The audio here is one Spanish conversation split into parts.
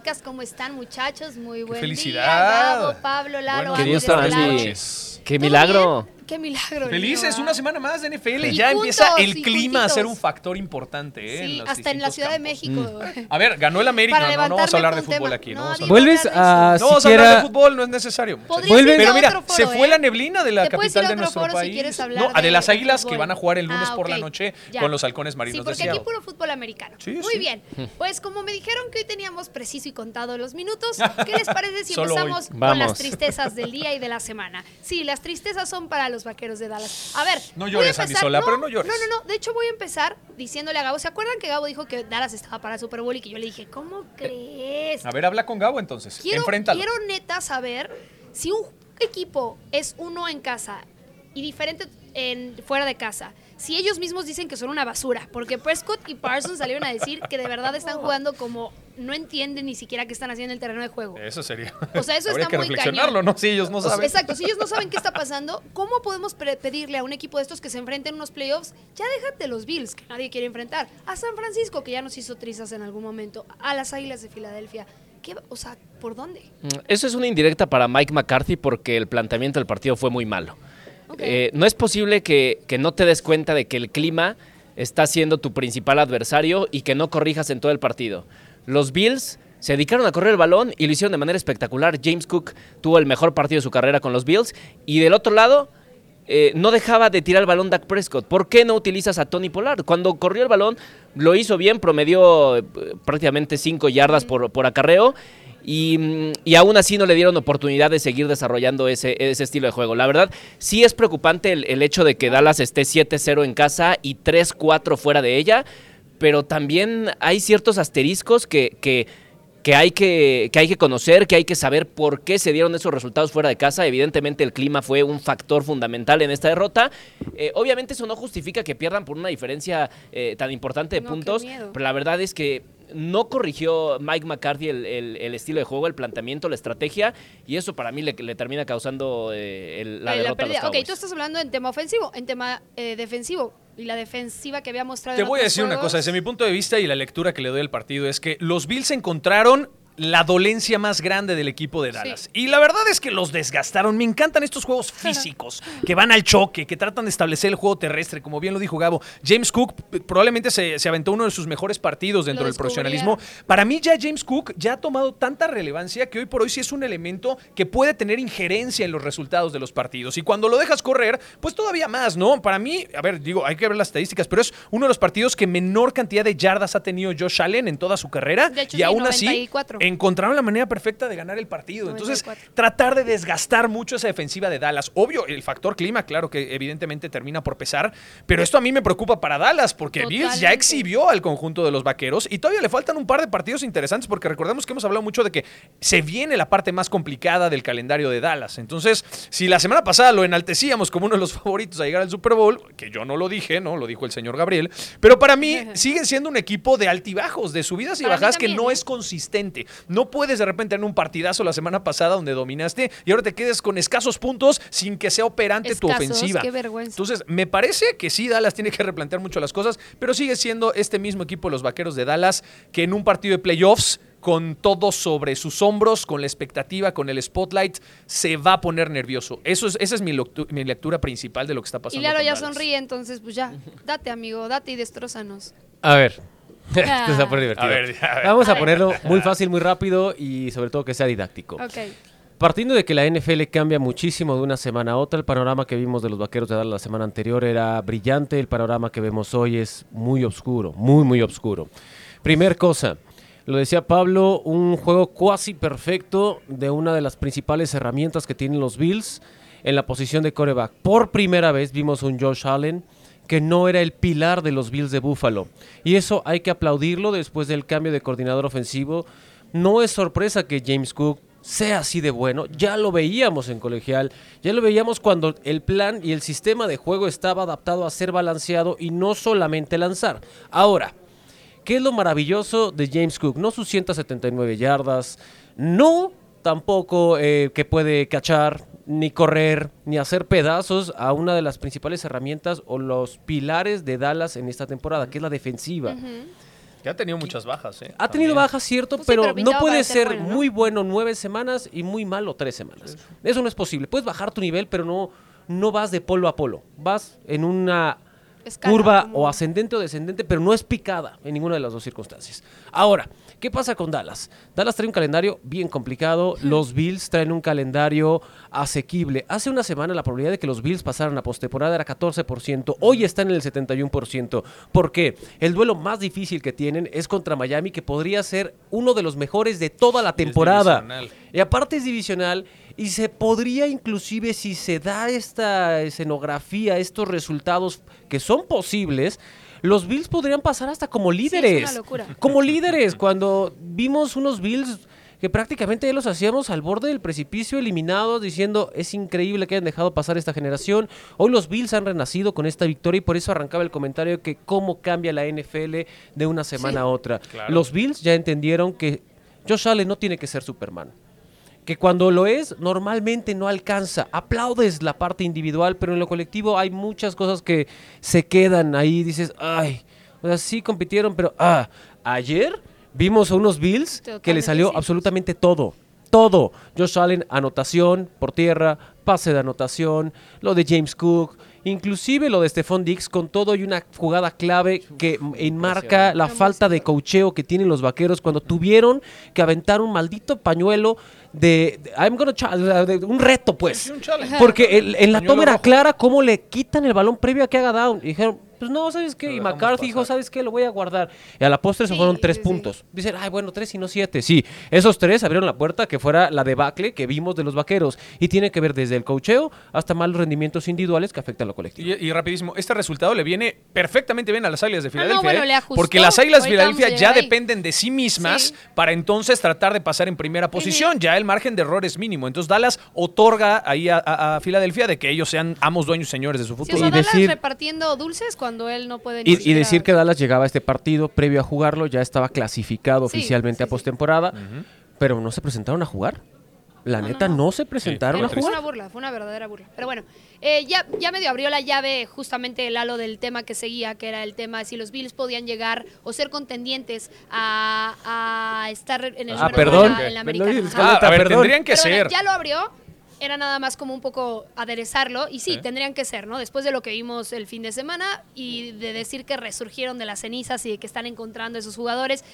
Podcast. ¿Cómo están, muchachos? Muy buen felicidad! día. Gabo, Pablo, Lalo, Bueno, Andy, Querido de estar lado. aquí. noches. ¡Qué ¿Todo milagro! bien? ¡Qué milagro! Felices, una semana más de NFL. Y ya empieza el clima a ser un factor importante. ¿eh? Sí, hasta en la Ciudad campos. de México. A ver, ganó el América. Para No, no vamos a hablar de fútbol aquí. No, Vuelves a no vamos a hablar de fútbol, no es necesario. muchachos. Podrías Vuelve- irte Pero a mira, se fue ¿eh? la neblina de la capital de nuestro país. no, a de de- las águilas que van a jugar el lunes Ah, por la noche con los halcones marinos Sí, porque aquí puro fútbol americano. Sí, Muy bien. Pues como me dijeron que hoy teníamos preciso y contado los minutos, ¿qué les parece si empezamos con las tristezas del día y de la semana? Sí, las tristezas son para los vaqueros de Dallas. A ver, No llores, empezar- Sola, pero no llores. No, no, no. De hecho, voy a empezar diciéndole a Gabo. ¿Se acuerdan que Gabo dijo que Dallas estaba para Super Bowl y que yo le dije, ¿cómo crees? A ver, habla con Gabo entonces. Quiero, Enfréntalo. quiero neta saber si un equipo es uno en casa y diferente en, fuera de casa. Si ellos mismos dicen que son una basura, porque Prescott y Parsons salieron a decir que de verdad están jugando como no entienden ni siquiera qué están haciendo en el terreno de juego. Eso sería. O sea, eso Habría está que muy reflexionarlo, cañón. ¿no? Si ellos no saben. Exacto, si ellos no saben qué está pasando, ¿cómo podemos pedirle a un equipo de estos que se enfrenten en unos playoffs? Ya déjate los Bills, que nadie quiere enfrentar, a San Francisco, que ya nos hizo trizas en algún momento, a las Águilas de Filadelfia. ¿Qué, o sea, ¿por dónde? Mm, Eso es una indirecta para Mike McCarthy porque el planteamiento del partido fue muy malo. Eh, no es posible que, que no te des cuenta de que el clima está siendo tu principal adversario y que no corrijas en todo el partido. Los Bills se dedicaron a correr el balón y lo hicieron de manera espectacular. James Cook tuvo el mejor partido de su carrera con los Bills. Y del otro lado, eh, no dejaba de tirar el balón Dak Prescott. ¿Por qué no utilizas a Tony Pollard? Cuando corrió el balón, lo hizo bien, promedió eh, prácticamente 5 yardas por, por acarreo. Y, mm, y aún así no le dieron oportunidad de seguir desarrollando ese, ese estilo de juego. La verdad, sí es preocupante el, el hecho de que Dallas esté 7-0 en casa y 3-4 fuera de ella, pero también hay ciertos asteriscos que, que, que hay que, que hay que conocer, que hay que saber por qué se dieron esos resultados fuera de casa. Evidentemente el clima fue un factor fundamental en esta derrota. Eh, obviamente eso no justifica que pierdan por una diferencia eh, tan importante de No, puntos, pero la verdad es que no corrigió Mike McCarthy el, el- el estilo de juego, el planteamiento, la estrategia, y eso para mí le, le termina causando eh, el- la Eh, derrota a los pérdida. Ok, tú estás hablando en tema ofensivo, en tema eh, defensivo. Y la defensiva que había mostrado. Te en voy a decir una juegos. cosa, desde mi punto de vista y la lectura que le doy al partido es que los Bills encontraron la dolencia más grande del equipo de Dallas. Y la verdad es que los desgastaron. Me encantan estos juegos físicos que van al choque, que tratan de establecer el juego terrestre, como bien lo dijo Gabo. James Cook probablemente se, se aventó uno de sus mejores partidos dentro del profesionalismo. Para mí ya James Cook ya ha tomado tanta relevancia que hoy por hoy sí es un elemento que puede tener injerencia en los resultados de los partidos. Y cuando lo dejas correr, pues todavía más, ¿no? Para mí, a ver, digo, hay que ver las estadísticas, pero es uno de los partidos que menor cantidad de yardas ha tenido Josh Allen en toda su carrera. De hecho, y sí, aún así, 94. Encontraron la manera perfecta de ganar el partido. Entonces, 94. tratar de desgastar mucho esa defensiva de Dallas. Obvio, el factor clima, claro que evidentemente termina por pesar, pero esto a mí me preocupa para Dallas, porque Bills ya exhibió al conjunto de los vaqueros y todavía le faltan un par de partidos interesantes, porque recordemos que hemos hablado mucho de que se viene la parte más complicada del calendario de Dallas. Entonces, si la semana pasada lo enaltecíamos como uno de los favoritos a llegar al Super Bowl, que yo no lo dije, ¿no? Lo dijo el señor Gabriel, pero para mí siguen siendo un equipo de altibajos, de subidas y Para bajadas que no ¿eh? es consistente. No puedes de repente en un partidazo la semana pasada donde dominaste y ahora te quedes con escasos puntos sin que sea operante tu ofensiva. qué vergüenza. Entonces, me parece que sí, Dallas tiene que replantear mucho las cosas, pero sigue siendo este mismo equipo, los Vaqueros de Dallas, que en un partido de playoffs, con todo sobre sus hombros, con la expectativa, con el spotlight, se va a poner nervioso. Eso es, esa es mi, lectu- mi lectura principal de lo que está Y pasando. Lalo con ya Dallas. sonríe, entonces, pues ya. Date, amigo, date y destrózanos. A ver. Esto está por divertido. A ver, a ver. Vamos A a, ver. ponerlo muy fácil, muy rápido y sobre todo que sea didáctico. Ok. Partiendo de que la NFL cambia muchísimo de una semana a otra, el panorama que vimos de los vaqueros de Dallas la semana anterior era brillante, el panorama que vemos hoy es muy oscuro, muy, muy oscuro. Primer cosa, lo decía Pablo, un juego cuasi perfecto de una de las principales herramientas que tienen los Bills en la posición de coreback. Por primera vez vimos un Josh Allen que no era el pilar de los Bills de Buffalo. Y eso hay que aplaudirlo después del cambio de coordinador ofensivo. No es sorpresa que James Cook sea así de bueno. Ya lo veíamos en colegial, ya lo veíamos cuando el plan y el sistema de juego estaba adaptado a ser balanceado y no solamente lanzar. Ahora, ¿qué es lo maravilloso de James Cook? No sus 179 yardas, no tampoco eh, que puede cachar, ni correr, ni hacer pedazos a una de las principales herramientas o los pilares de Dallas en esta temporada, que es la defensiva. Que ha tenido muchas bajas, ¿eh? Ha tenido También. bajas, cierto, Pues sí, pero, pero no puede ser ser bueno, ¿no? muy bueno nueve semanas y muy malo tres semanas. Eso no es posible. Puedes bajar tu nivel, pero no, no vas de polo a polo. Vas en una Escala, curva como- o ascendente o descendente, pero no es picada en ninguna de las dos circunstancias. Ahora, ¿qué pasa con Dallas? Dallas trae un calendario bien complicado. Los Bills traen un calendario asequible. Hace una semana la probabilidad de que los Bills pasaran a postemporada era 14%. Hoy está en el 71%. ¿Por qué? El duelo más difícil que tienen es contra Miami, que podría ser uno de los mejores de toda la temporada. divisional. Y aparte es divisional y se podría inclusive si se da esta escenografía, estos resultados que son posibles, los Bills podrían pasar hasta como líderes. una locura. Como líderes, cuando vimos unos Bills que prácticamente los hacíamos al borde del precipicio, eliminados, diciendo es increíble que hayan dejado pasar esta generación. Hoy los Bills han renacido con esta victoria y por eso arrancaba el comentario de que cómo cambia la NFL de una semana a otra. Claro. Los Bills ya entendieron que Josh Allen no tiene que ser Superman que cuando lo es normalmente no alcanza. Aplaudes la parte individual, pero en lo colectivo hay muchas cosas que se quedan ahí. Dices, ay, o sea, sí compitieron, pero ah, ayer vimos a unos Bills que le salió absolutamente todo. Todo. Josh Allen, anotación por tierra, pase de anotación, lo de James Cook, inclusive lo de Stephon Dix con todo y una jugada clave que enmarca la falta de cocheo que tienen los vaqueros cuando tuvieron que aventar un maldito pañuelo de, de- I'm gonna de- un reto pues. Sí, un challenge. porque el- en la toma era clara cómo le quitan el balón previo a que haga down. Y dijeron pues no, ¿sabes qué? Lo Y McCarthy dijo. ¿sabes qué? Lo voy a guardar. Y a la postre se Sí, fueron tres sí, sí. puntos. Dicen, ay, bueno, tres y no siete. Sí, esos tres abrieron la puerta que fuera la debacle que vimos de los vaqueros. Y tiene que ver desde el cocheo hasta malos rendimientos individuales que afectan a lo colectivo. Y, y rapidísimo, este resultado le viene perfectamente bien a las Águilas de Filadelfia. bueno, ¿eh? le ajustó. Porque las Águilas de Filadelfia ya ahí. dependen de sí mismas Sí. para entonces tratar de pasar en primera posición. Ya el margen de error es mínimo. Entonces Dallas otorga ahí a, a- a Filadelfia de que ellos sean amos, dueños, señores de su Sí, o futuro. sea, Y Dallas decir- repartiendo dulces cuando él no puede ni Y, y decir que Dallas llegaba a este partido previo a jugarlo, ya estaba clasificado Sí, oficialmente sí, a sí. postemporada, pero no se presentaron a jugar. La No, neta, no, no, no. se presentaron Sí, a fue Fue jugar. una burla, fue una verdadera burla. Pero bueno, eh, ya, ya medio abrió la llave justamente el halo del tema que seguía, que era el tema de si los Bills podían llegar o ser contendientes a, a estar en el Ah, número perdón. uno en la, en la. Ah, a ver, perdón. tendrían que Pero bueno, ser. ya lo abrió. Era nada más como un poco aderezarlo. Y sí, tendrían que ser, ¿no? Después de lo que vimos el fin de semana y de decir que resurgieron de las cenizas y de que están encontrando esos jugadores.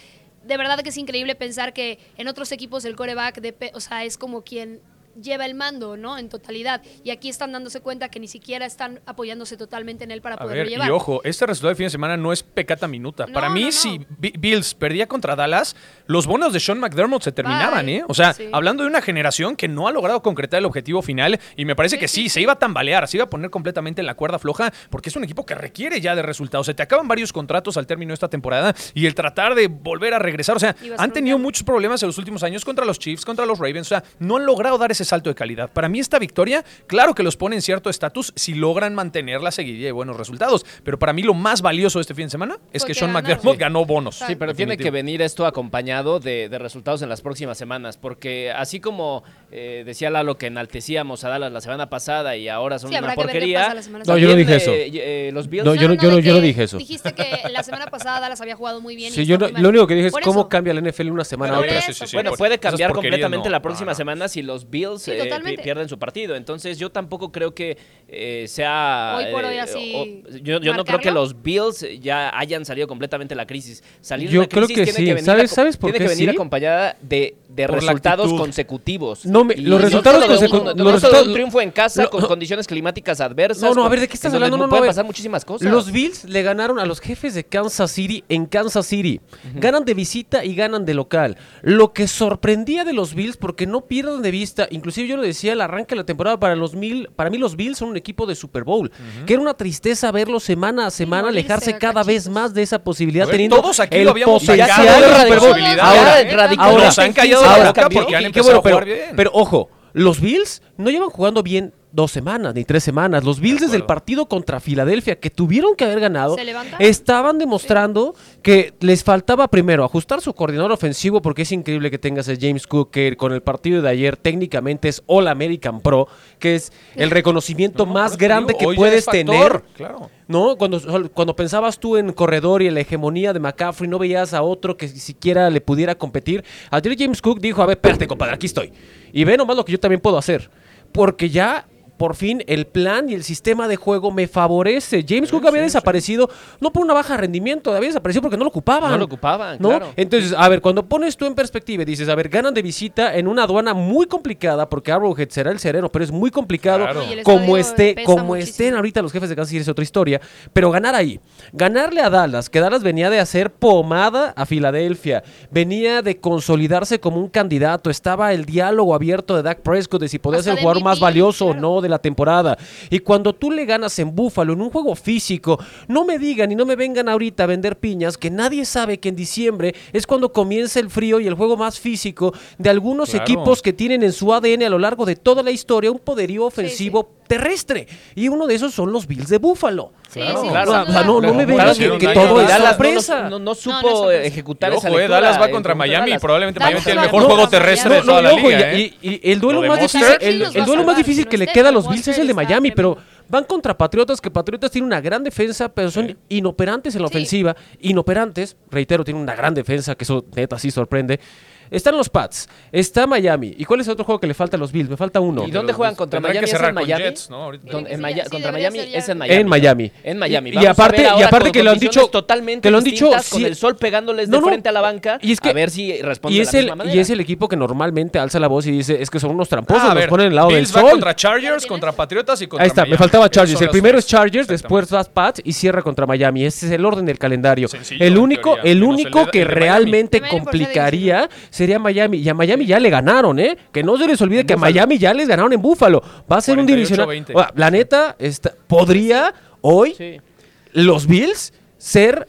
De verdad que es increíble pensar que en otros equipos el coreback, de, o sea, es como quien lleva el mando, ¿no? En totalidad. Y aquí están dándose cuenta que ni siquiera están apoyándose totalmente en él para poderlo ver, llevar. y ojo, este resultado de fin de semana no es pecata minuta. No, Para mí, no, no. si Bi- Bills perdía contra Dallas, los bonos de Sean McDermott se terminaban, Bye. ¿eh? O sea, Sí. hablando de una generación que no ha logrado concretar el objetivo final, y me parece Sí, que sí, sí, se iba a tambalear, se iba a poner completamente en la cuerda floja, porque es un equipo que requiere ya de resultados. Se te acaban varios contratos al término de esta temporada, y el tratar de volver a regresar, o sea, han tenido muchos problemas en los últimos años contra los Chiefs, contra los Ravens, o sea, no han logrado dar ese salto de calidad. Para mí esta victoria, claro que los pone en cierto estatus si logran mantener la seguidilla de buenos resultados, pero para mí lo más valioso de este fin de semana es que Sean ganaron. McDermott Sí. ganó bonos. Sí, pero tiene que venir esto acompañado de, de resultados en las próximas semanas, porque así como eh, decía Lalo que enaltecíamos a Dallas la semana pasada y ahora son Sí, una porquería. No, yo no dije eso. eh, eh, los Bills No, yo no- yo no- yo no dije eso. Dijiste que la semana pasada Dallas había jugado muy bien. y Sí, yo está no- lo único que dije es cómo cambia la NFL una semana a otra. eso, sí, sí, sí. Bueno, puede cambiar porquerías completamente la próxima semana si los Bills Sí, eh, pierden su partido. Entonces yo tampoco creo que eh, sea... Hoy por hoy eh, así o- yo yo no creo que los Bills ya hayan salido completamente de la crisis. Salir de Yo una creo crisis que tiene sí. que venir, ¿Sabes- por tiene qué que venir sí? acompañada de, de resultados consecutivos. No, me- los resultados solo de un- consecu- no de un resultados- triunfo en casa lo- con condiciones climáticas adversas. No, no, a ver, ¿de qué estás hablando? No, no, pueden pasar muchísimas cosas. Los Bills le ganaron a los jefes de Kansas City en Kansas City. Ganan de visita y ganan de local. Lo que sorprendía de los Bills, porque no pierdan de vista, inclusive yo lo decía, el arranque de la temporada para los mil, para mí los Bills son un equipo de Super Bowl, que era una tristeza verlos semana a semana alejarse cada vez más de esa posibilidad, ver, teniendo todos aquí el lo habíamos potencial de Super Bowl. Ahora, ¿eh? radicalmente Nos han callado en la quince boca cambió. porque han qué empezado bueno, a jugar pero, bien. pero ojo, los Bills no llevan jugando bien dos semanas ni tres semanas. Los Bills desde el partido contra Filadelfia, que tuvieron que haber ganado, estaban demostrando que les faltaba primero ajustar su coordinador ofensivo, porque es increíble que tengas a James Cook, que con el partido de ayer técnicamente es All American Pro, que es el reconocimiento No, más grande digo, que puedes tener. Claro. ¿No? Cuando, cuando pensabas tú en corredor y en la hegemonía de McCaffrey, no veías a otro que siquiera le pudiera competir. Ayer James Cook dijo, a ver, espérate, compadre, aquí estoy. Y ve nomás lo que yo también puedo hacer. Porque ya, por fin, el plan y el sistema de juego me favorece. James Cook había desaparecido, no por una baja de rendimiento, había desaparecido porque no lo ocupaban. No lo ocupaban, ¿no? claro. Entonces, a ver, cuando pones tú en perspectiva y dices, a ver, ganan de visita en una aduana muy complicada, porque Arrowhead será el sereno, pero es muy complicado Claro. Como esté, como muchísimo. estén ahorita los jefes de Kansas City es otra historia, pero ganar ahí, ganarle a Dallas, que Dallas venía de hacer pomada a Filadelfia, venía de consolidarse como un candidato, estaba el diálogo abierto de Dak Prescott de si podía ser el jugador más valioso claro. o no de la temporada. Y cuando tú le ganas en Búfalo, en un juego físico, no me digan y no me vengan ahorita a vender piñas, que nadie sabe que en diciembre es cuando comienza el frío y el juego más físico de algunos Claro. equipos que tienen en su ADN a lo largo de toda la historia un poderío ofensivo terrestre. Y uno de esos son los Bills de Búfalo. Sí, Claro. sí, Claro. sin O sea, no, me claro, que, que todo es sorpresa. no, no No, supo ejecutar esa ojo, eh, lectura Dallas va contra Miami y probablemente Miami tiene el mejor juego terrestre No, de toda no, la liga. y, ¿eh? y- y el duelo más difícil, ¿Quién el, los va el a duelo más salvar difícil si que le queda a los Bills es el de Miami, pero van contra Patriotas, que Patriotas tiene una gran defensa, pero son inoperantes en la Sí. ofensiva. Inoperantes, reitero, tiene una gran defensa, que eso neta sí sorprende. Están los Pats, está Miami. ¿Y cuál es el otro juego que le falta a los Bills? Me falta uno. ¿Y dónde juegan contra Tendrán Miami? que ¿Es en con Miami? Jets, ¿no? Ahorita. Con- Sí, en sí, Maya- sí, contra Miami es en Miami. En Miami. En Miami. Y- aparte- y aparte que lo han dicho- totalmente que lo han dicho, con el sol pegándoles No, de no. frente a la banca. Y es que- a ver si responden Y de es, la el, misma y es el equipo que normalmente alza la voz y dice, es que son unos tramposos, Ah, a ver, ponen al lado Bills del va sol. contra Chargers, contra Patriotas y contra Ahí está, me faltaba Chargers. El los primero es Chargers, después vas Pats y cierra contra Miami. Ese es el orden del calendario. El único, el de- que de realmente complicaría sería Miami. Y a Miami ya le ganaron, ¿eh? Que no se les olvide que a Miami ya les ganaron en Búfalo. Va a ser un 48-20. divisional. O sea, la neta, está- podría hoy Sí. los Bills ser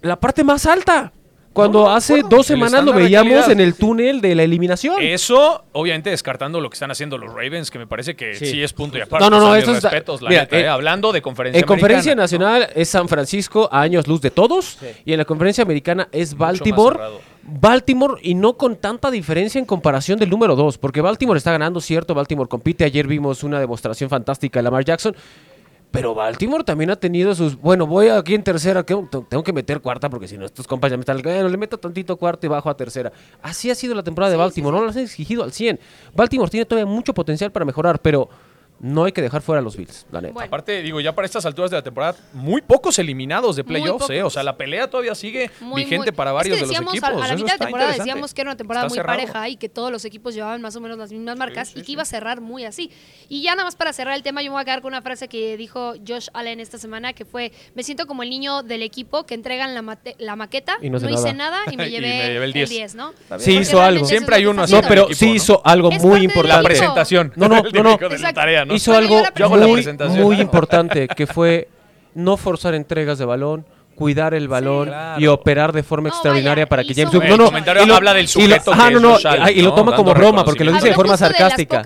la parte más alta. Cuando No, hace dos semanas lo veíamos en el túnel de la eliminación. Eso, obviamente, descartando lo que están haciendo los Ravens, que me parece que sí, Sí. es punto y aparte. No, no, no, eso está- respetos, la mira, neta, eh, eh, Hablando de conferencia En conferencia nacional es San Francisco a años luz de todos y en la conferencia americana es Baltimore. Baltimore y no con tanta diferencia en comparación del número 2, porque Baltimore está ganando, cierto, Baltimore compite, ayer vimos una demostración fantástica de Lamar Jackson, pero Baltimore también ha tenido sus, bueno, voy aquí en tercera, tengo que meter cuarta porque si no estos compas ya me están, bueno, le meto tantito cuarta y bajo a tercera. Así ha sido la temporada de Baltimore, no las han exigido al 100. Baltimore tiene todavía mucho potencial para mejorar, pero no hay que dejar fuera a los Bills, la neta. Bueno. Aparte, digo, ya para estas alturas de la temporada, muy pocos eliminados de playoffs, ¿eh? O sea, la pelea todavía sigue Muy, vigente muy- para varios es que de los decíamos, equipos. A, a la mitad de temporada decíamos que era una temporada Está muy cerrado. pareja y que todos los equipos llevaban más o menos las mismas marcas y que iba a cerrar muy así. Y ya nada más para cerrar el tema, yo me voy a quedar con una frase que dijo Josh Allen esta semana, que fue, me siento como el niño del equipo que entregan la, mate- la maqueta, Y no, hice nada. y me Y llevé, me llevé el el 10. 10, ¿no? Sí hizo algo. Siempre hay uno así No, pero sí hizo algo muy importante. La presentación. No, no, tarea, ¿no? Hizo algo muy importante, que fue no forzar entregas de balón, cuidar el balón Claro. y operar de forma No, extraordinaria vaya, para que James Cook- no, no, comentario y lo- habla del y lo- sujeto no, no, y lo ¿no? toma como broma porque lo dice de forma sarcástica.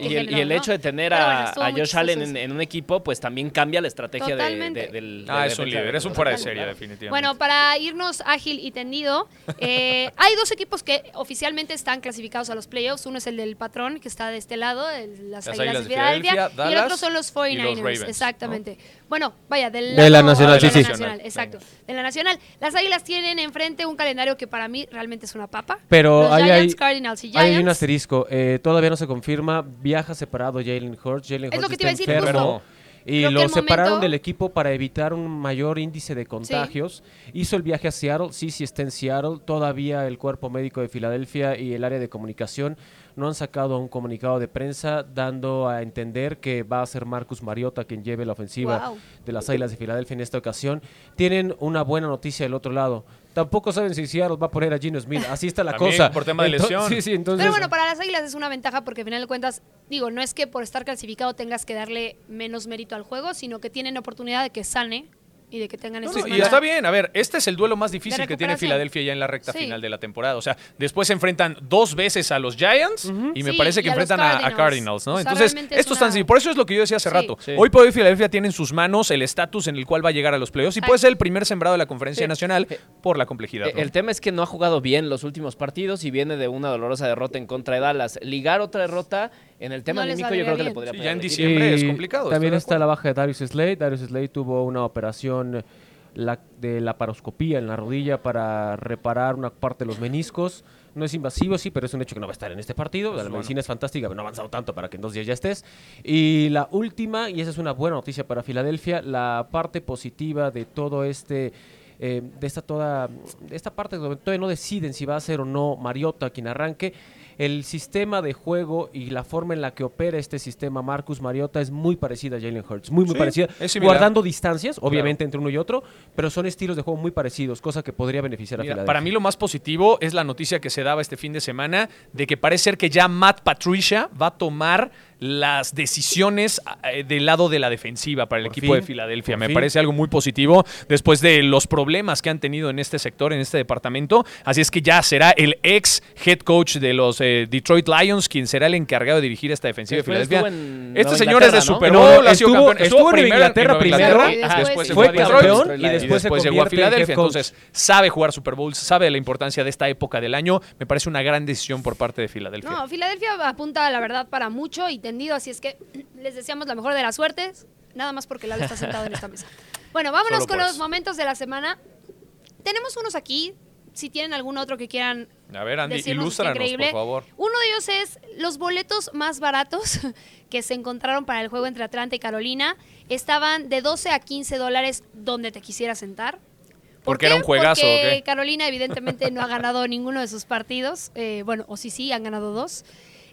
y el, hecho de tener a, a Josh Allen en, un equipo, pues también cambia la estrategia de- Totalmente. de- del. Ah, de es un líder, de- es un fuera de serie, definitivamente. Bueno, para irnos ágil y tendido, eh, hay dos equipos que oficialmente están clasificados a los playoffs. Uno es el del patrón, que está de este lado, el- las, Águilas de Filadelfia, y el otro son los y los 49ers. Ravens, exactamente. Bueno, vaya, del De la nacional, de sí, la sí. nacional, exacto. De la nacional. Las Águilas tienen enfrente un calendario que para mí realmente es una papa. Pero los ahí Giants, hay, Cardinals y ahí Giants. hay un asterisco. eh, todavía no se confirma. Viaja separado Jalen Hurts. Jalen Es lo Hurts que te iba a decir, enfermo. Y Creo lo separaron momento- del equipo para evitar un mayor índice de contagios. Hizo el viaje a Seattle, sí, sí está en Seattle. Todavía el cuerpo médico de Filadelfia y el área de comunicación no han sacado un comunicado de prensa dando a entender que va a ser Marcus Mariota quien lleve la ofensiva Wow. de las Águilas de Filadelfia en esta ocasión. Tienen una buena noticia del otro lado. tampoco saben si Seattle va a poner a Gino Smith. Así está la También cosa. por tema de Entonces- lesión. Sí, sí, entonces. Pero bueno, para las Águilas es una ventaja porque al final de cuentas, digo, no es que por estar clasificado tengas que darle menos mérito al juego, sino que tienen oportunidad de que sane y de que tengan No, esa no, y está bien, a ver, este es el duelo más difícil que tiene. Filadelfia ya en la recta Sí. final de la temporada. O sea, después se enfrentan dos veces a los Giants y me Sí, parece que a enfrentan a- a, Cardinals. ¿no? O sea, Entonces, es esto está una- así. Por eso es lo que yo decía hace Sí. rato. Sí. Hoy por hoy Filadelfia tiene en sus manos el estatus en el cual va a llegar a los playoffs y puede ser el primer sembrado de la conferencia Sí. nacional por la complejidad. Eh, ¿no? El tema es que no ha jugado bien los últimos partidos y viene de una dolorosa derrota en contra de Dallas. Ligar otra derrota en el tema No anímico yo creo que le podría Sí, ya en diciembre es complicado, También de está la baja de Darius Slade. Darius Slade tuvo una operación la, de la paroscopía en la rodilla para reparar una parte de los meniscos. No es invasivo, sí, pero es un hecho que no va a estar en este partido. La medicina es fantástica, pero no ha avanzado tanto para que en dos días ya estés. Y la última, y esa es una buena noticia para Filadelfia, la parte positiva de todo este eh, de esta toda de esta parte donde todavía no deciden si va a ser o no Mariota quien arranque. El sistema de juego y la forma en la que opera este sistema Marcus Mariota es muy parecida a Jalen Hurts, muy muy Sí, parecida, guardando distancias, obviamente entre uno y otro, pero son estilos de juego muy parecidos, cosa que podría beneficiar a Filadelfia. para mí lo más positivo es la noticia que se daba este fin de semana de que parece ser que ya Matt Patricia va a tomar las decisiones eh, del lado de la defensiva para el Por equipo de Filadelfia. Me fin. parece algo muy positivo después de los problemas que han tenido en este sector, en este departamento. Así es que ya será el ex head coach de los eh, Detroit Lions quien será el encargado de dirigir esta defensiva Después de Filadelfia. estuvo Este señor es de. Super Bowl, no, ha sido estuvo- campeón. estuvo en Inglaterra primero, después fue campeón y después se llegó a Filadelfia. Entonces, sabe jugar Super Bowl, sabe la importancia de esta época del año. Me parece una gran decisión por parte de Filadelfia. No, Filadelfia apunta, la verdad, para mucho y tendido, así es que les deseamos la mejor de las suertes, nada más porque Lalo está sentado en esta mesa. Bueno, vámonos Solo con por los momentos de la semana. Tenemos unos aquí, si tienen algún otro que quieran A ver, Andy, ilústranos, increíble. por favor. Uno de ellos es los boletos más baratos que se encontraron para el juego entre Atlanta y Carolina. Estaban de 12 a 15 dólares donde te quisieras sentar. ¿Por Porque qué? era un juegazo, Porque ¿o qué? Carolina evidentemente no ha ganado ninguno de sus partidos. Eh, bueno, o sí, sí, han ganado dos.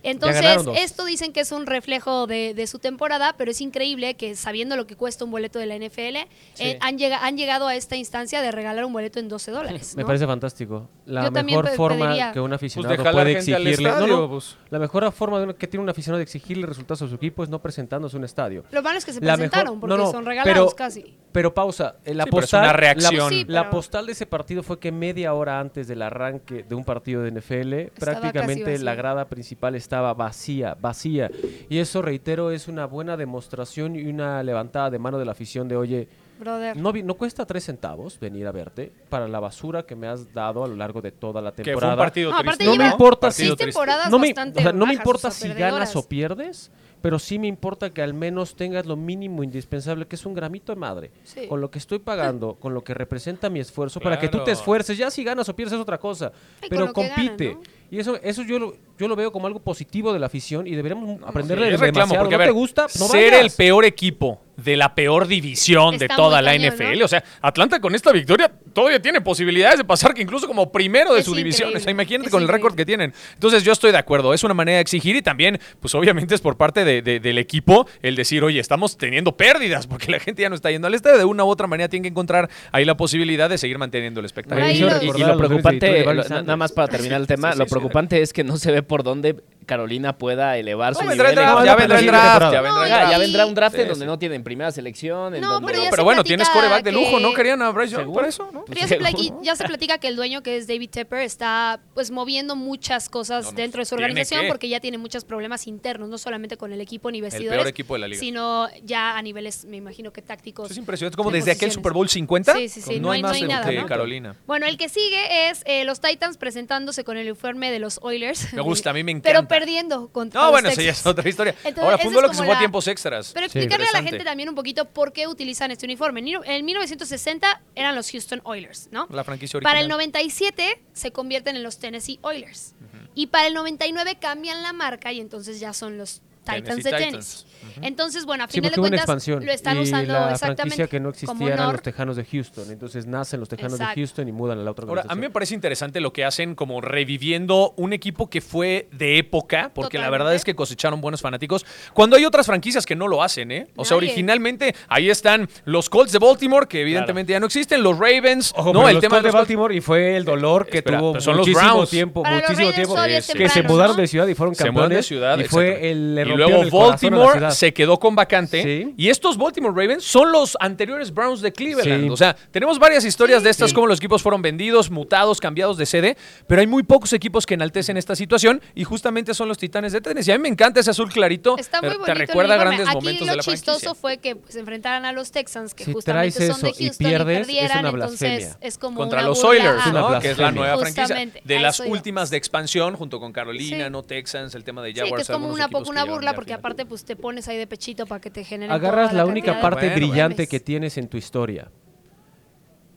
Entonces, esto dicen que es un reflejo de, de su temporada, pero es increíble que sabiendo lo que cuesta un boleto de la NFL, eh, han, llega- han llegado a esta instancia de regalar un boleto en 12 dólares. Me parece fantástico. La Yo mejor forma pediría- que un aficionado Pues la puede exigirle. no, estadio, no, pues. La mejor forma que tiene un aficionado de exigirle resultados a su equipo es no presentándose a un estadio. Lo malo es que se La presentaron mejor- porque no, no, son regalados pero- casi. Pero pausa, la Sí, pero es postal, la- reacción. La, pero- postal de ese partido fue que media hora antes del arranque de un partido de NFL, Estaba prácticamente la grada principal estaba vacía, vacía. Y eso, reitero, es una buena demostración y una levantada de mano de la afición de, oye, Brother. no, cuesta tres centavos venir a verte para la basura que me has dado a lo largo de toda la Que temporada. fue un partido No, aparte triste. No me importa si- temporadas no me, bastante o sea, no me importa o sea, si ganas o pierdes, pero sí me importa que al menos tengas lo mínimo indispensable, que es un gramito de madre. Sí. Con lo que estoy pagando, con lo que representa mi esfuerzo, para que tú te esfuerces. Ya si ganas o pierdes es otra cosa, Ay, pero que compite. ¿no? Y eso, eso yo, lo, yo lo veo como algo positivo de la afición y deberíamos aprenderle Sí, de es reclamo, demasiado. porque a ¿No ver, te gusta? No ser vayas. el peor equipo de la peor división de toda la cañón, NFL. ¿no? O sea, Atlanta con esta victoria todavía tiene posibilidades de pasar que incluso como primero de Es su división. O sea, imagínate es con el récord que tienen. Entonces yo estoy de acuerdo. Es una manera de exigir y también, pues obviamente es por parte de- de- del equipo el decir, oye, estamos teniendo pérdidas porque la gente ya no está yendo al estadio. De una u otra manera tienen que encontrar ahí la posibilidad de seguir manteniendo el espectáculo. Y, lo preocupante, lo- nada más para terminar el tema, Sí, sí, lo sí. preocupante es que no se ve por dónde Carolina pueda elevar su el nivel. draft, en- ya no, vendrá el draft, ya vendrá el No, Ya, vendrá un draft Sí, en donde sí. no tienen primera selección. en No, donde- pero ya Pero se bueno, tienes coreback de lujo, que- ¿no? Querían a Bryce Young ¿Seguro? por eso, ¿no? Pero ya se, ya platica que el dueño, que es David Tepper, está pues moviendo muchas cosas No, no, dentro de su organización que. porque ya tiene muchos problemas internos, no solamente con el equipo ni peor vestidores, equipo de la liga. sino ya a niveles, me imagino que tácticos. Es impresionante. Como de desde aquel. Super Bowl 50, Sí, sí, sí, no, no hay más ¿no? Carolina. Bueno, el que sigue es eh, los Titans presentándose con el uniforme de los Oilers. Me gusta, a mí me Pero encanta. Perdiendo contra No, los bueno, eso ya Texans. es otra historia. Entonces, Ahora, esa fue un es duelo que se como fue a la- tiempos extras. Pero Sí. explicarle a la Interesante. gente también un poquito por qué utilizan este uniforme. En en 1960 eran los Houston Oilers, ¿no? La franquicia original. Para el 97 se convierten en los Tennessee Oilers. Y para el 99 cambian la marca y entonces ya son los Titans Tennessee de Titans. Tennessee. Entonces, bueno, a Sí, final porque de cuentas expansión. lo están y usando la exactamente franquicia que no existía eran los Tejanos de Houston. Entonces nacen los Tejanos Exacto. de Houston y mudan a la otra Ahora, a mí me parece interesante lo que hacen como reviviendo un equipo que fue de época, porque la verdad es que cosecharon buenos fanáticos, cuando hay otras franquicias que no lo hacen, ¿eh? O sea, originalmente ahí están los Colts de Baltimore, que evidentemente ya no existen, los Ravens, Ojo, no, el los tema Colts de los Baltimore y fue el dolor que Espera, tuvo son los muchísimo Browns. tiempo, Para los muchísimo tiempo que se mudaron ¿no? de ciudad y fueron Se mudaron de campeones ciudad, y fue el rompieron luego Baltimore se quedó con vacante Sí. y estos Baltimore Ravens son los anteriores Browns de Cleveland. Sí. O sea, tenemos varias historias de estas, como los equipos fueron vendidos, mutados, cambiados de sede, pero hay muy pocos equipos que enaltecen esta situación y justamente son los Titanes de Tennessee. A mí me encanta ese azul clarito. Está muy te- bonito. te recuerda grandes Aquí momentos lo de la chistoso franquicia. fue que se enfrentaran a los Texans, que Si justamente traes son de eso y Houston y, pierdes, es perdieran, una entonces es como contra una los burla Oilers, a- Una ¿no? blasfemia. que es la nueva franquicia. De las últimas de expansión, junto con Carolina, Sí. no Texans, el tema de Sí, Jaguars. que es como una, poco llegaron burla porque aparte pues te pones ahí de pechito para que te generen Agarras toda la única parte Bueno, brillante memes. que tienes en tu historia.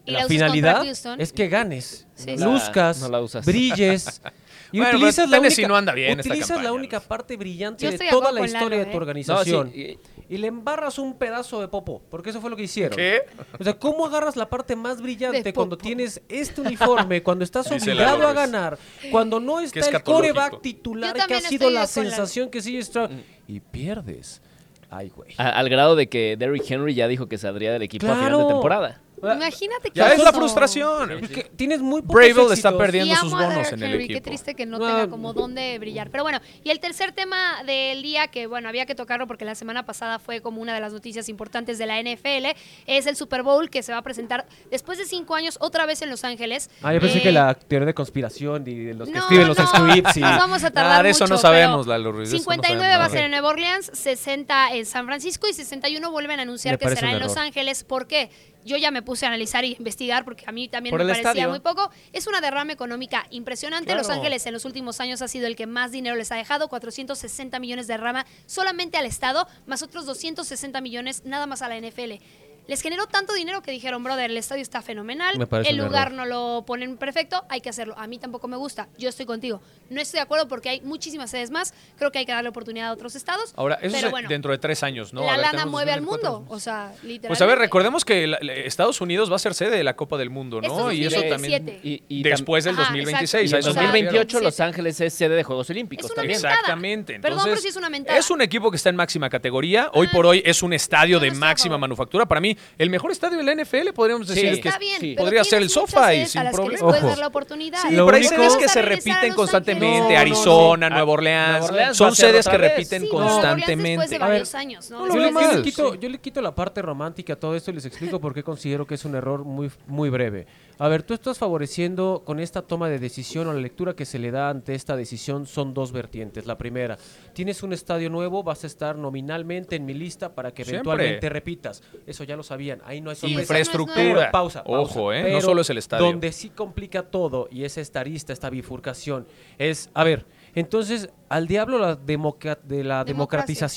Y la la finalidad es que ganes, Sí, sí. luzcas, No la usas. brilles. Y Bueno, utilizas la única, no anda bien esta utilizas la campaña, única Luis. parte brillante de de toda la historia Lalo, de ¿eh? tu organización. No, sí, y le embarras un pedazo de popo, porque eso fue lo que hicieron. ¿Qué? O sea, ¿cómo agarras la parte más brillante De cuando tienes este uniforme, cuando estás obligado a ganar, cuando no está el escatológico. coreback titular que ha sido la de sensación que sigue Stroud, y pierdes? Ay, güey. A- al grado de que Derrick Henry ya dijo que saldría del equipo a final de Claro. temporada. Imagínate que Ya es la frustración. Es que tienes muy pocos Bravel está perdiendo Y sus a bonos en el Henry, equipo. Qué triste que no Ah. tenga como dónde brillar. Pero bueno, y el tercer tema del día, que bueno, había que tocarlo porque la semana pasada fue como una de las noticias importantes de la NFL, es el Super Bowl que se va a presentar después de cinco años otra vez en Los Ángeles. Ah, yo pensé Eh, que la teoría de conspiración y de los que no, escriben los no, scripts y... Nos vamos a tardar Nada de eso mucho, no sabemos, Lalo Ruiz, de eso no 59 sabemos va a ser en Nueva Orleans, 60 en San Francisco y 61 vuelven a anunciar Me que será en Los. Ángeles. ¿Por qué? Yo ya me puse a analizar y investigar porque a mí también Por me parecía estadio. muy poco. Es una derrama económica impresionante. Claro. Los Ángeles en los últimos años ha sido el que más dinero les ha dejado, 460 millones de derrama solamente al Estado, más otros 260 millones nada más a la NFL. Les generó tanto dinero que dijeron, brother, el estadio está fenomenal, Me parece el lugar error. no lo ponen perfecto, hay que hacerlo. A mí tampoco me gusta, yo estoy contigo. No estoy de acuerdo porque hay muchísimas sedes más, creo que hay que darle oportunidad a otros estados. Ahora, eso pero es bueno, dentro de tres años, ¿no? La ver, lana mueve al 2024. mundo, o sea, literalmente. Pues a ver, recordemos que la- la- Estados Unidos va a ser sede de la Copa del Mundo, ¿no? Y eso 2027. también. Y, y Después del Ajá, 2026. Y en a eso me 2028 refiero. Los Ángeles es sede de Juegos Olímpicos Es una también. mentada. Exactamente. Perdón, Entonces, pero sí es una mentada. Es un equipo que está en máxima categoría. Hoy Ah, por hoy es un estadio de máxima manufactura. Para mí, el mejor estadio de la NFL, podríamos decir que es- bien, sí. pero podría ser el sofá y sin que les problema. puedes Ojo. dar la oportunidad. Sí, Lo pero hay único- sedes Vas que se repiten constantemente. Arizona, No, no, Nueva. Orleans. Nueva Orleans va Son sedes que repiten Sí, constantemente. después de A ver, varios años, ¿no? no lo Yo le, yo le mal, quito, yo le quito la parte romántica a todo esto y les explico por qué considero que es un error muy, muy breve. A ver, tú estás favoreciendo con esta toma de decisión o la lectura que se le da ante esta decisión son dos vertientes. La primera, tienes un estadio nuevo, vas a estar nominalmente en mi lista para que Siempre. eventualmente repitas. Eso ya lo sabían, ahí no hay sorpresa. Infraestructura. Pero, pausa, pausa. Ojo, ¿eh? No solo es el estadio. Donde sí complica todo y es esta arista, esta bifurcación, es, a ver, entonces al diablo la de la Democracia.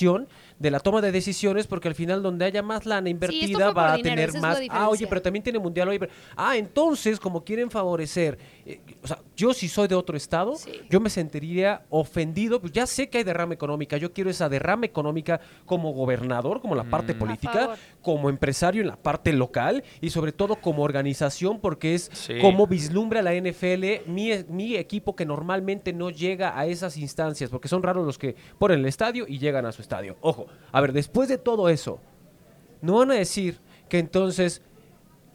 De la toma de decisiones, porque al final donde haya más lana invertida va a dinero, tener más. Ah, oye, pero también tiene mundial. Oye, pero- ah, entonces, como quieren favorecer, eh, o sea, yo si soy de otro estado, Sí. yo me sentiría ofendido. Pues ya sé que hay derrama económica, yo quiero esa derrama económica como gobernador, como la parte A política, como empresario en la parte local y sobre todo como organización, porque es Sí. como vislumbra la NFL mi, mi equipo que normalmente no llega a esas instancias, porque son raros los que ponen el estadio y llegan a su estadio. Ojo, a ver, después de todo eso, no van a decir que entonces,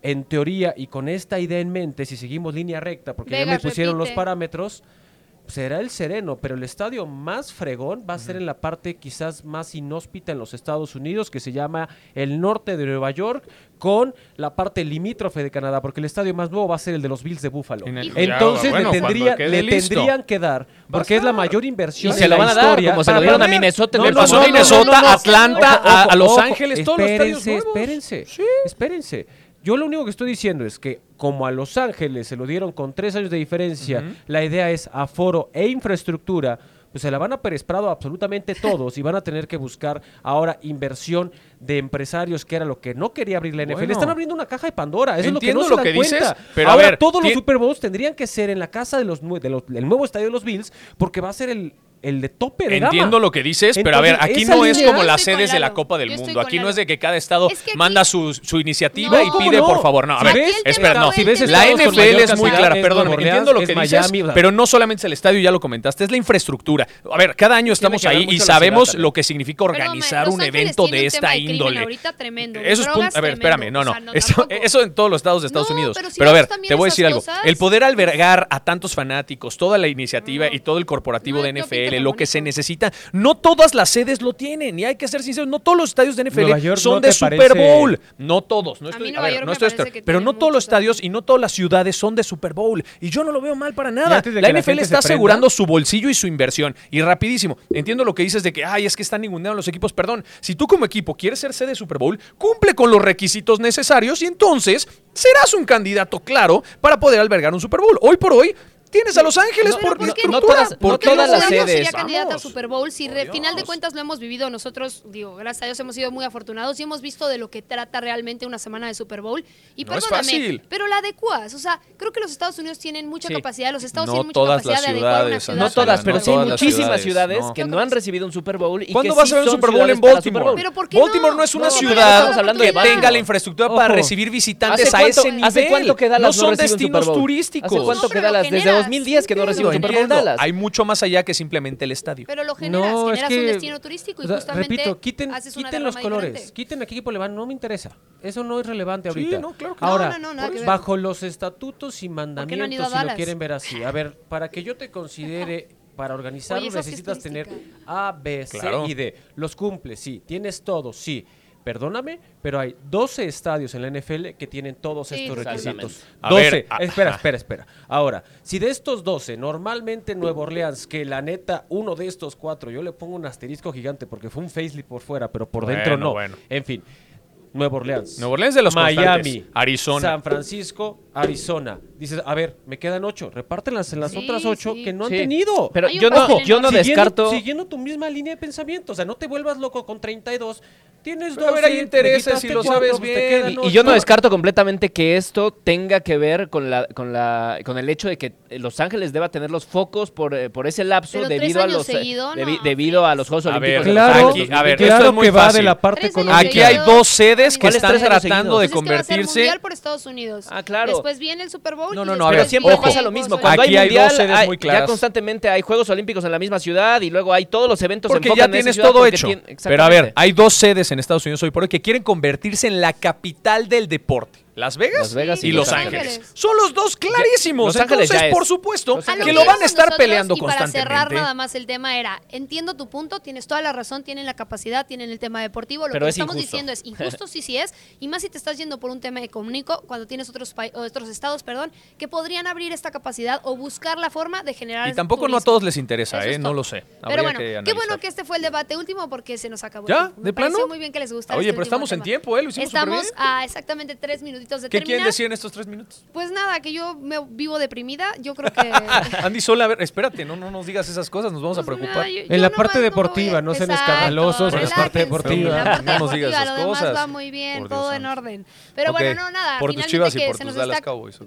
en teoría y con esta idea en mente, si seguimos línea recta, porque ya me pusieron los parámetros, será el sereno, pero el estadio más fregón va a ser en la parte quizás más inhóspita en los Estados Unidos, que se llama el norte de Nueva York, con la parte limítrofe de Canadá, porque el estadio más nuevo va a ser el de los Bills de Buffalo. En el- Entonces Ya, bueno, le, tendría- tendrían que dar, porque es la mayor Y inversión se en lo la van a dar, historia. como se lo dieron a Minnesota Le pasó no, no, Atlanta, a, a Los Ojo, Ángeles, todos los estadios nuevos. espérense, espérense. Yo lo único que estoy diciendo es que como a Los Ángeles se lo dieron con tres años de diferencia, la idea es aforo e infraestructura, pues se la van a Pérez Prado absolutamente todos y van a tener que buscar ahora inversión de empresarios, que era lo que no quería abrir la NFL. Bueno. Están abriendo una caja de Pandora, eso es lo lo que no se que dan dices, cuenta. pero a ahora ver, todos los Super Bowls tendrían que ser en la casa de los, de los- del nuevo estadio de los Bills, porque va a ser el el de tope de Entiendo lo que dices, pero a ver, aquí no es como las sedes de la Copa del Mundo. Aquí no es de que cada estado manda su, su iniciativa y pide, por favor. No, a ver, espera, no. Si ves la NFL es muy clara, perdón, entiendo lo que es dices, Miami, pero no solamente es el estadio, ya lo comentaste, es la infraestructura. A ver, cada año estamos ahí y sabemos lo que significa organizar un evento de esta índole. Ahorita tremendo, Eso es punto- A ver, espérame, no, no. eso, en todos los estados de Estados Unidos. pero a ver, te voy a decir algo. El poder albergar a tantos fanáticos, toda la iniciativa y todo el corporativo de NFL, lo que se necesita. No todas las sedes lo tienen, y hay que ser sinceros, no todos los estadios de NFL son de Super. Bowl. No todos, no a ver, no estoy pero no todos los estadios y no todas las ciudades son de Super Bowl. Y yo no lo veo mal para nada. La, NFL está asegurando su bolsillo y su inversión. Y rapidísimo, entiendo lo que dices de que, ay, es que están ninguneando los equipos. Perdón, si tú como equipo quieres ser sede de Super Bowl, cumple con los requisitos necesarios y entonces serás un candidato claro para poder albergar un Super Bowl. Hoy por hoy, Tienes a Los Ángeles por, por no todas, por todas las sedes. candidata a Super Bowl. Si al final de cuentas lo hemos vivido nosotros, digo, gracias a Dios hemos sido muy afortunados y hemos visto de lo que trata realmente una semana de Super Bowl. Y no perdóname, es fácil. pero la adecuas. O sea, creo que los Estados Unidos tienen mucha capacidad, los Estados tienen mucha capacidad de adecuar una ciudad. No todas, pero sí hay muchísimas ciudades que no han recibido un Super Bowl. Y ¿Cuándo vas a ver un Super Bowl en Baltimore? Baltimore no es una ciudad que tenga la infraestructura para recibir visitantes a ese nivel. No son destinos turísticos? ¿Hace cuánto que Dallas desde 2010 que no recibe. Hay mucho más allá que simplemente el estadio. Pero lo generas, no, generas es que, un destino turístico y justamente repito, quiten, los colores, quiten a qué equipo le van, no me interesa. Eso no es relevante ahorita. No, claro que Ahora, no, no, bajo los estatutos y mandamientos, si lo quieren ver así. A ver, para que yo te considere para organizarlo necesitas tener A, B, C y D. Los cumples, sí. Tienes todo, sí perdóname, pero hay 12 estadios en la NFL que tienen todos estos requisitos. 12. Ah, espera, espera, espera. Ahora, si de estos 12, normalmente Nuevo Orleans, que la neta, uno de estos cuatro, yo le pongo un asterisco gigante porque fue un facelift por fuera, pero por dentro no. En fin. Nueva Orleans. Nueva Orleans de los Miami. Arizona. San Francisco, Arizona. Dices, a ver, me quedan ocho. Repártelas en las otras ocho que no han tenido. Pero yo no, yo no, yo no descarto. Siguiendo tu misma línea de pensamiento. O sea, no te vuelvas loco con 32 Tienes Pero, 12, a ver, hay intereses y lo sabes bien. Y, yo no descarto completamente que esto tenga que ver con la con la con el hecho de que Los Ángeles deba tener los focos por, eh, por ese lapso debido a los eh, seguido, debido a los Juegos a Olímpicos. Ver, claro, aquí, a ver, claro es muy que fácil. va de la parte económica. Aquí hay dos sedes que están tratando de pues convertirse mundial por Estados Unidos. Ah, claro. Después viene el Super Bowl. No, no, no. Pero siempre pasa lo mismo. Aquí hay dos sedes muy claras. ya constantemente hay Juegos Olímpicos en la misma ciudad y luego hay todos los eventos. Porque ya tienes todo hecho. Pero a ver, hay dos sedes en en Estados Unidos hoy por hoy que quieren convertirse en la capital del deporte. Las Vegas, y, Los, Ángeles. Son los dos clarísimos. Entonces, por supuesto, que lo van a estar peleando y constantemente. Para cerrar nada más el tema era, entiendo tu punto, tienes toda la razón, tienen la capacidad, tienen el tema deportivo, lo que estamos diciendo es injusto, sí, sí es, y más si te estás yendo por un tema económico cuando tienes otros otros estados, perdón, que podrían abrir esta capacidad o buscar la forma de generar Y tampoco no a todos les interesa, eh, no lo sé. Pero bueno, qué bueno que este fue el debate último porque se nos acabó. ¿Ya? ¿De Me plano? muy bien que les gusta. Oye, este pero estamos en tiempo, eh, lo Estamos a exactamente tres minutos ¿Qué terminar. quieren decir en estos tres minutos? Pues nada, que yo me vivo deprimida. Yo creo que. Andy Sola, a ver, espérate, no, no nos digas esas cosas, nos vamos a pues preocupar. En la parte deportiva, no, sean escandalosos en la parte deportiva. No nos digas esas cosas. Demás va muy bien, todo en orden. Pero bueno, no, nada. Por tus chivas y por tus Dallas Cowboys.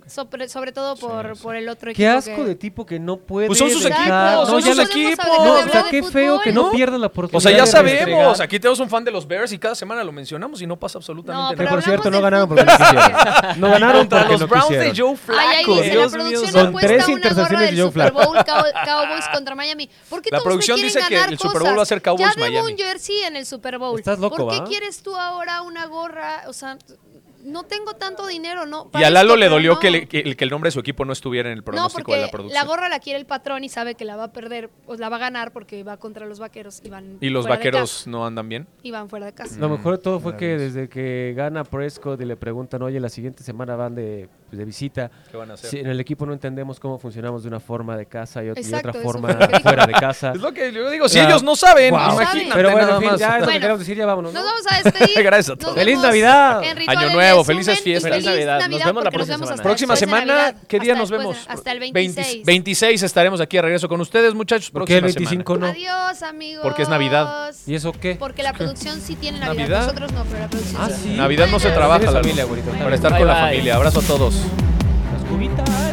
Sobre, todo por, por el otro equipo. Qué asco de tipo que no puede. Pues son sus equipos, son sus equipos. O sea, qué feo que no pierdan la oportunidad. O sea, ya sabemos, aquí tenemos un fan de los Bears y cada semana lo mencionamos y no pasa absolutamente nada. Que por cierto no ganaron porque no ganaron contra los no Browns quisieron. de Joe Flacco. Ay, ahí Dios la producción mío. Con tres intercepciones de Joe Flacco. Super Bowl Cowboys contra Miami. ¿Por qué la todos producción me dice ganar que el Super Bowl va a ser Cowboys ya Miami. Ya un jersey en el Super Bowl. Estás loco, ¿Por qué ¿eh? quieres tú ahora una gorra? O sea, no tengo tanto dinero, no. Y a Lalo le dolió que, le, que, el nombre de su equipo no estuviera en el pronóstico de la producción. La gorra la quiere el patrón y sabe que la va a perder, pues la va a ganar porque va contra los vaqueros y van. ¿Y los fuera vaqueros de casa. no andan bien? Y van fuera de casa. Lo mejor de todo fue que desde que gana Prescott y le preguntan, oye, la siguiente semana van de, pues, de visita. ¿Qué van a hacer? Si en el equipo no entendemos cómo funcionamos de una forma de casa y, Exacto, otra forma fuera de casa. Es lo que yo digo, si ah, ellos no saben, imagínate. Pero bueno, ya es lo que queremos decir, ya vámonos. Nos vamos a despedir. Gracias a todos. ¡Feliz Navidad! Año Nuevo felices fiestas. Navidad. Nos vemos la próxima semana. Próxima semana, ¿qué día nos vemos? Hasta el 26. 26 pues, estaremos aquí de regreso con ustedes, muchachos. ¿Por qué el 25 no? Adiós, amigos. Porque es Navidad. ¿Y eso qué? Porque la producción sí tiene Navidad. Nosotros no, pero la producción ah, sí. Navidad no se trabaja familia. Para estar con la familia. Abrazo a todos. Las cubitas.